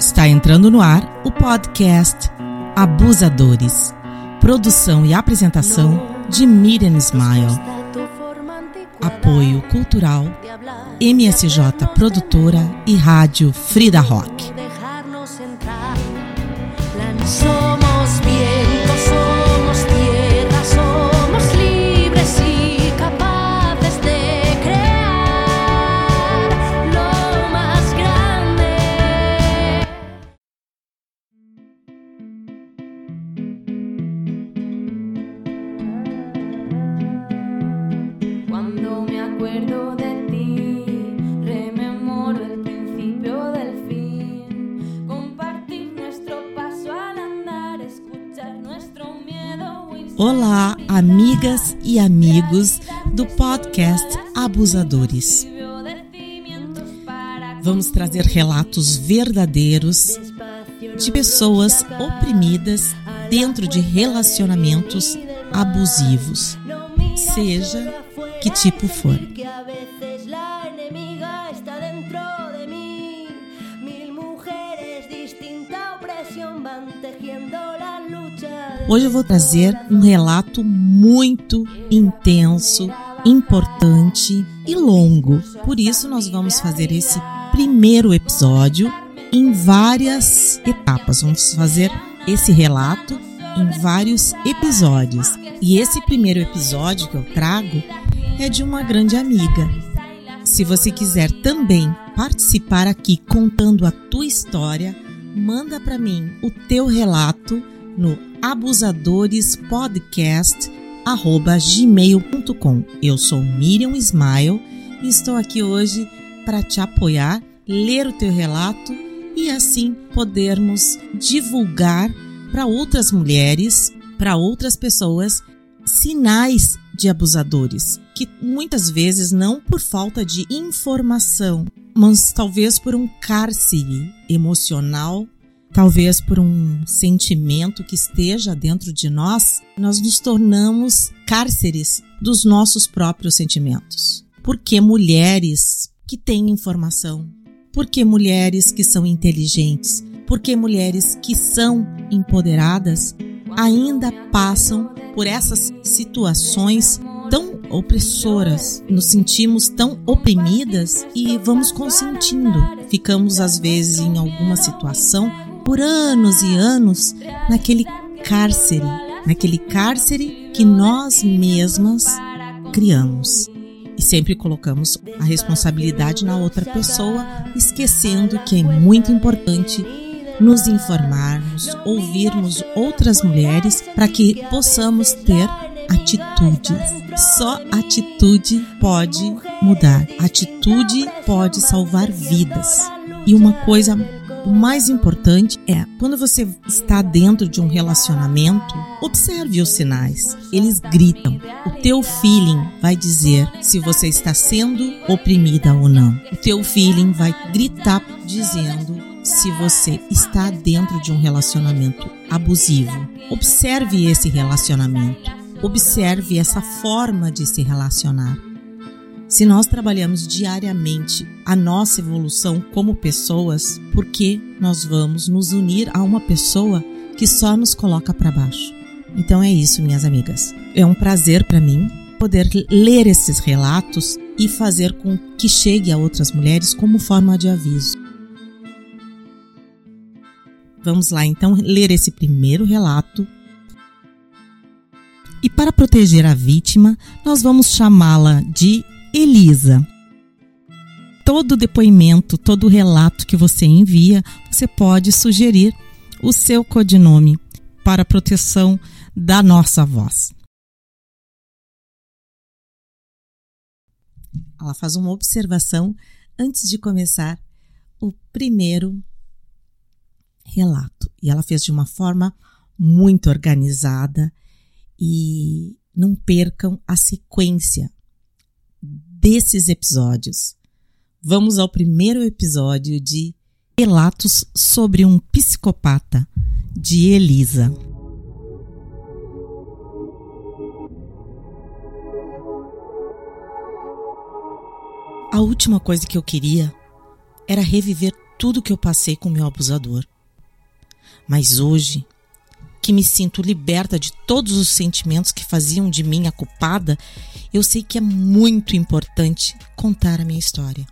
Está entrando no ar o podcast Abusadores. Produção e apresentação de Miriam Smile. Apoio cultural MSJ Produtora e Rádio Frida Rock. Amigas e amigos do podcast Abusadores. Vamos trazer relatos verdadeiros de pessoas oprimidas dentro de relacionamentos abusivos, seja que tipo for. van tejiendo. Hoje eu vou trazer um relato muito intenso, importante e longo. Por isso, nós vamos fazer esse primeiro episódio em várias etapas. Vamos fazer esse relato em vários episódios. E esse primeiro episódio que eu trago é de uma grande amiga. Se você quiser também participar aqui contando a tua história, manda para mim o teu relato no abusadorspodcast@gmail.com. Eu sou Miriam Smile e estou aqui hoje para te apoiar, ler o teu relato e assim podermos divulgar para outras mulheres, para outras pessoas sinais de abusadores, que muitas vezes não por falta de informação, mas talvez por um cárcere emocional, talvez por um sentimento que esteja dentro de nós, nós nos tornamos cárceres dos nossos próprios sentimentos. Porque mulheres que têm informação, porque mulheres que são inteligentes, porque mulheres que são empoderadas ainda passam por essas situações tão opressoras, nos sentimos tão oprimidas e vamos consentindo. Ficamos às vezes em alguma situação por anos e anos naquele cárcere, naquele cárcere que nós mesmas criamos. E sempre colocamos a responsabilidade na outra pessoa, esquecendo que é muito importante nos informarmos, ouvirmos outras mulheres para que possamos ter atitudes. Só atitude pode mudar. Atitude pode salvar vidas. E uma coisa o mais importante é, quando você está dentro de um relacionamento, observe os sinais. Eles gritam. O teu feeling vai dizer se você está sendo oprimida ou não. O teu feeling vai gritar dizendo se você está dentro de um relacionamento abusivo. Observe esse relacionamento. Observe essa forma de se relacionar. Se nós trabalhamos diariamente a nossa evolução como pessoas, por que nós vamos nos unir a uma pessoa que só nos coloca para baixo? Então é isso, minhas amigas. É um prazer para mim poder ler esses relatos e fazer com que chegue a outras mulheres como forma de aviso. Vamos lá então ler esse primeiro relato. E para proteger a vítima, nós vamos chamá-la de Elisa. Todo depoimento, todo relato que você envia, você pode sugerir o seu codinome para proteção da nossa voz. Ela faz uma observação antes de começar o primeiro relato. E ela fez de uma forma muito organizada e não percam a sequência desses episódios. Vamos ao primeiro episódio de Relatos sobre um Psicopata, de Elisa. A última coisa que eu queria era reviver tudo que eu passei com meu abusador. Mas hoje, que me sinto liberta de todos os sentimentos que faziam de mim a culpada, eu sei que é muito importante contar a minha história.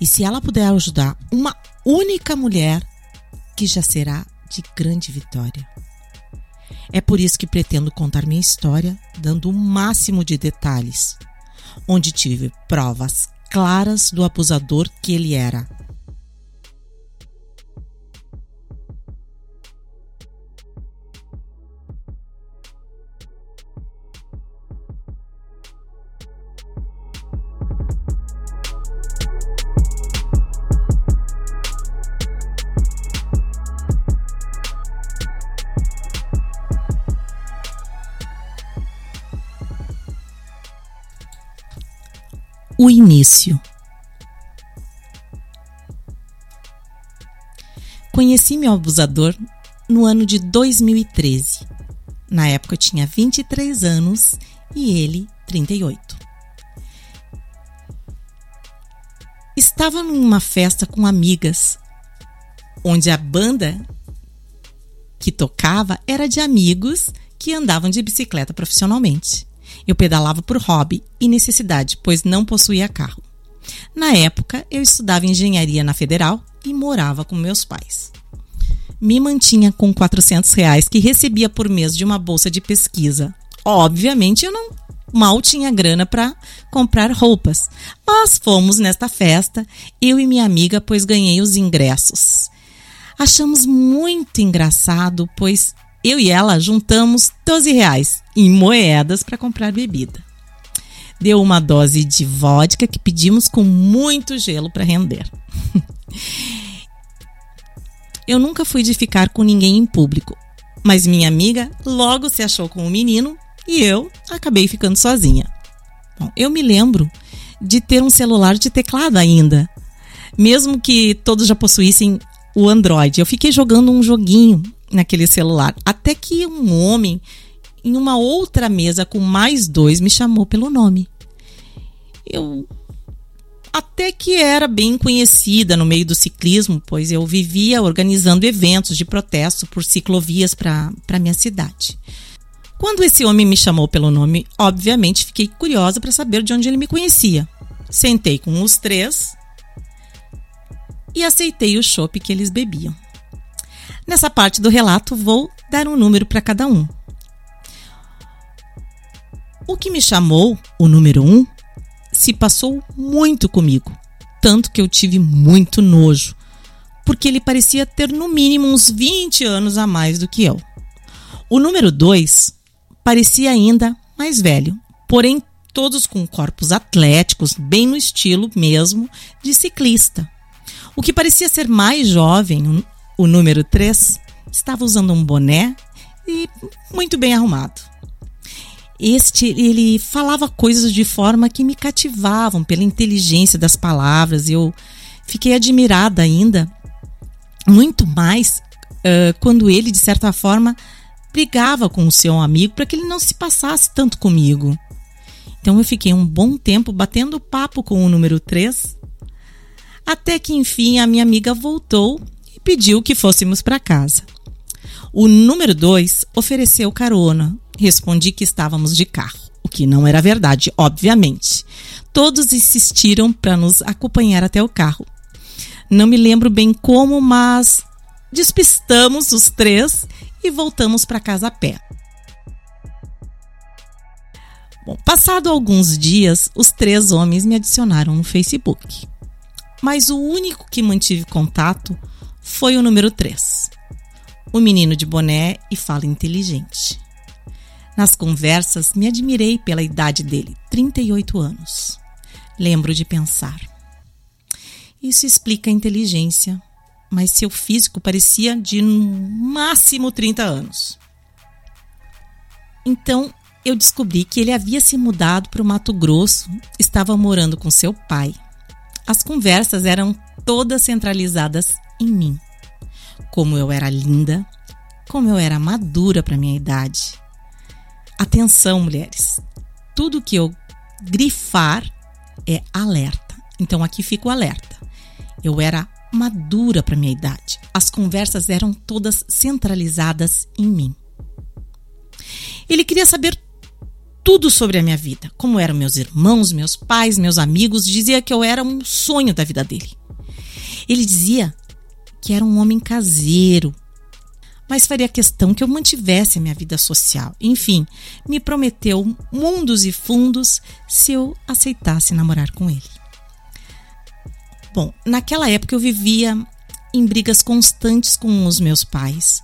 E se ela puder ajudar uma única mulher, que já será de grande vitória. É por isso que pretendo contar minha história, dando o máximo de detalhes, onde tive provas claras do abusador que ele era o início. Conheci meu abusador no ano de 2013. Na época eu tinha 23 anos e ele 38. Estava numa festa com amigas, onde a banda que tocava era de amigos que andavam de bicicleta profissionalmente. Eu pedalava por hobby e necessidade, pois não possuía carro. Na época, eu estudava engenharia na Federal e morava com meus pais. Me mantinha com 400 reais que recebia por mês de uma bolsa de pesquisa. Obviamente, eu não mal tinha grana para comprar roupas, mas fomos nesta festa, eu e minha amiga, pois ganhei os ingressos. Achamos muito engraçado, pois eu e ela juntamos 12 reais em moedas para comprar bebida. Deu uma dose de vodka que pedimos com muito gelo para render. eu nunca fui de ficar com ninguém em público, mas minha amiga logo se achou com o um menino e eu acabei ficando sozinha. Bom, eu me lembro de ter um celular de teclado ainda, mesmo que todos já possuíssem o Android. Eu fiquei jogando um joguinho naquele celular. Até que um homem, em uma outra mesa com mais dois, me chamou pelo nome. Eu até que era bem conhecida no meio do ciclismo, pois eu vivia organizando eventos de protesto por ciclovias para minha cidade. Quando esse homem me chamou pelo nome, obviamente fiquei curiosa para saber de onde ele me conhecia. Sentei com os três e aceitei o chopp que eles bebiam. Nessa parte do relato, vou dar um número para cada um. O que me chamou, o número um, se passou muito comigo, tanto que eu tive muito nojo, porque ele parecia ter no mínimo uns 20 anos a mais do que eu. O número dois parecia ainda mais velho, porém todos com corpos atléticos, bem no estilo mesmo de ciclista. O que parecia ser mais jovem, o número 3 estava usando um boné e muito bem arrumado. Este, ele falava coisas de forma que me cativavam pela inteligência das palavras. Eu fiquei admirada ainda, muito mais, uh, quando ele, de certa forma, brigava com o seu amigo para que ele não se passasse tanto comigo. Então eu fiquei um bom tempo batendo papo com o número 3, até que enfim a minha amiga voltou pediu que fôssemos para casa. O número dois ofereceu carona. Respondi que estávamos de carro, o que não era verdade, obviamente. Todos insistiram para nos acompanhar até o carro. Não me lembro bem como, mas despistamos os três e voltamos para casa a pé. Bom, passado alguns dias, os três homens me adicionaram no Facebook. Mas o único que mantive contato foi o número 3. O menino de boné e fala inteligente. Nas conversas, me admirei pela idade dele, 38 anos. Lembro de pensar. Isso explica a inteligência, mas seu físico parecia de no máximo 30 anos. Então, eu descobri que ele havia se mudado para o Mato Grosso, estava morando com seu pai. As conversas eram todas centralizadas em mim. Como eu era linda, como eu era madura para minha idade. Atenção, mulheres. Tudo que eu grifar é alerta. Então aqui fica o alerta. Eu era madura para minha idade. As conversas eram todas centralizadas em mim. Ele queria saber tudo sobre a minha vida, como eram meus irmãos, meus pais, meus amigos, dizia que eu era um sonho da vida dele. Ele dizia que era um homem caseiro, mas faria questão que eu mantivesse a minha vida social. Enfim, me prometeu mundos e fundos se eu aceitasse namorar com ele. Bom, naquela época eu vivia em brigas constantes com os meus pais,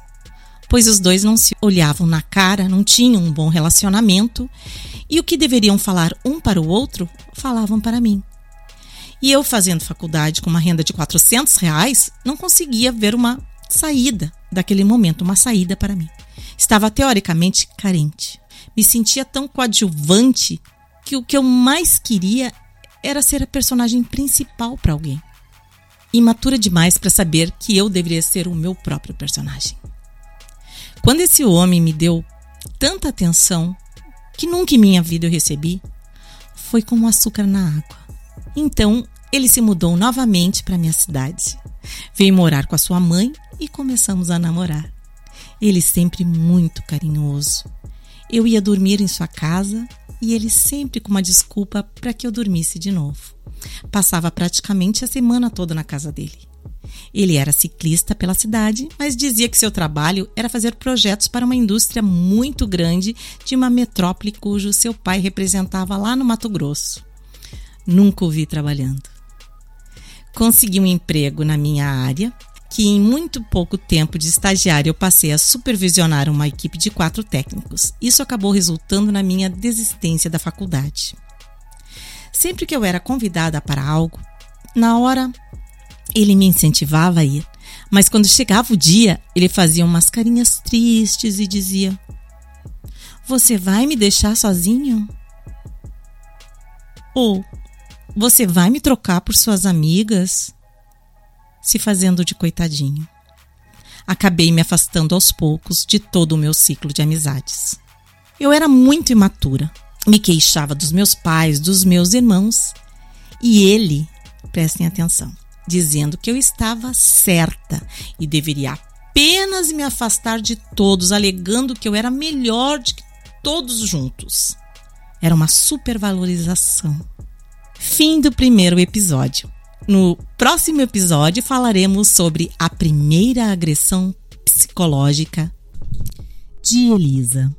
pois os dois não se olhavam na cara, não tinham um bom relacionamento e o que deveriam falar um para o outro falavam para mim. E eu, fazendo faculdade com uma renda de 400 reais, não conseguia ver uma saída daquele momento, uma saída para mim. Estava teoricamente carente. Me sentia tão coadjuvante que o que eu mais queria era ser a personagem principal para alguém. Imatura demais para saber que eu deveria ser o meu próprio personagem. Quando esse homem me deu tanta atenção que nunca em minha vida eu recebi, foi como açúcar na água. Então, ele se mudou novamente para minha cidade. Veio morar com a sua mãe e começamos a namorar. Ele sempre muito carinhoso. Eu ia dormir em sua casa e ele sempre com uma desculpa para que eu dormisse de novo. Passava praticamente a semana toda na casa dele. Ele era ciclista pela cidade, mas dizia que seu trabalho era fazer projetos para uma indústria muito grande de uma metrópole cujo seu pai representava lá no Mato Grosso. Nunca o vi trabalhando. Consegui um emprego na minha área, que em muito pouco tempo de estagiário eu passei a supervisionar uma equipe de quatro técnicos. Isso acabou resultando na minha desistência da faculdade. Sempre que eu era convidada para algo, na hora ele me incentivava a ir, mas quando chegava o dia, ele fazia umas carinhas tristes e dizia: Você vai me deixar sozinho? Ou Você vai me trocar por suas amigas? se fazendo de coitadinho. Acabei me afastando aos poucos de todo o meu ciclo de amizades. Eu era muito imatura, me queixava dos meus pais, dos meus irmãos, e ele, prestem atenção, dizendo que eu estava certa e deveria apenas me afastar de todos, alegando que eu era melhor de que todos juntos. Era uma supervalorização. Fim do primeiro episódio. No próximo episódio falaremos sobre a primeira agressão psicológica de Elisa.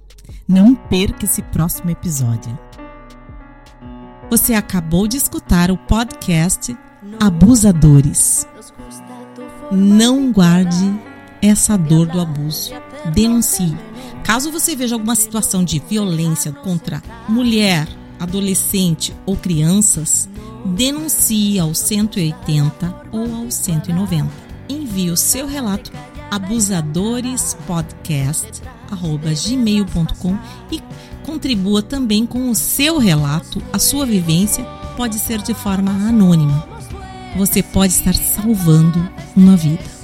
Não perca esse próximo episódio. Você acabou de escutar o podcast Abusadores. Não guarde essa dor do abuso. Denuncie. Caso você veja alguma situação de violência contra mulher, adolescente ou crianças, denuncie ao 180 ou ao 190. Envie o seu relato abusadorespodcast@gmail.com e contribua também com o seu relato, a sua vivência pode ser de forma anônima. Você pode estar salvando uma vida.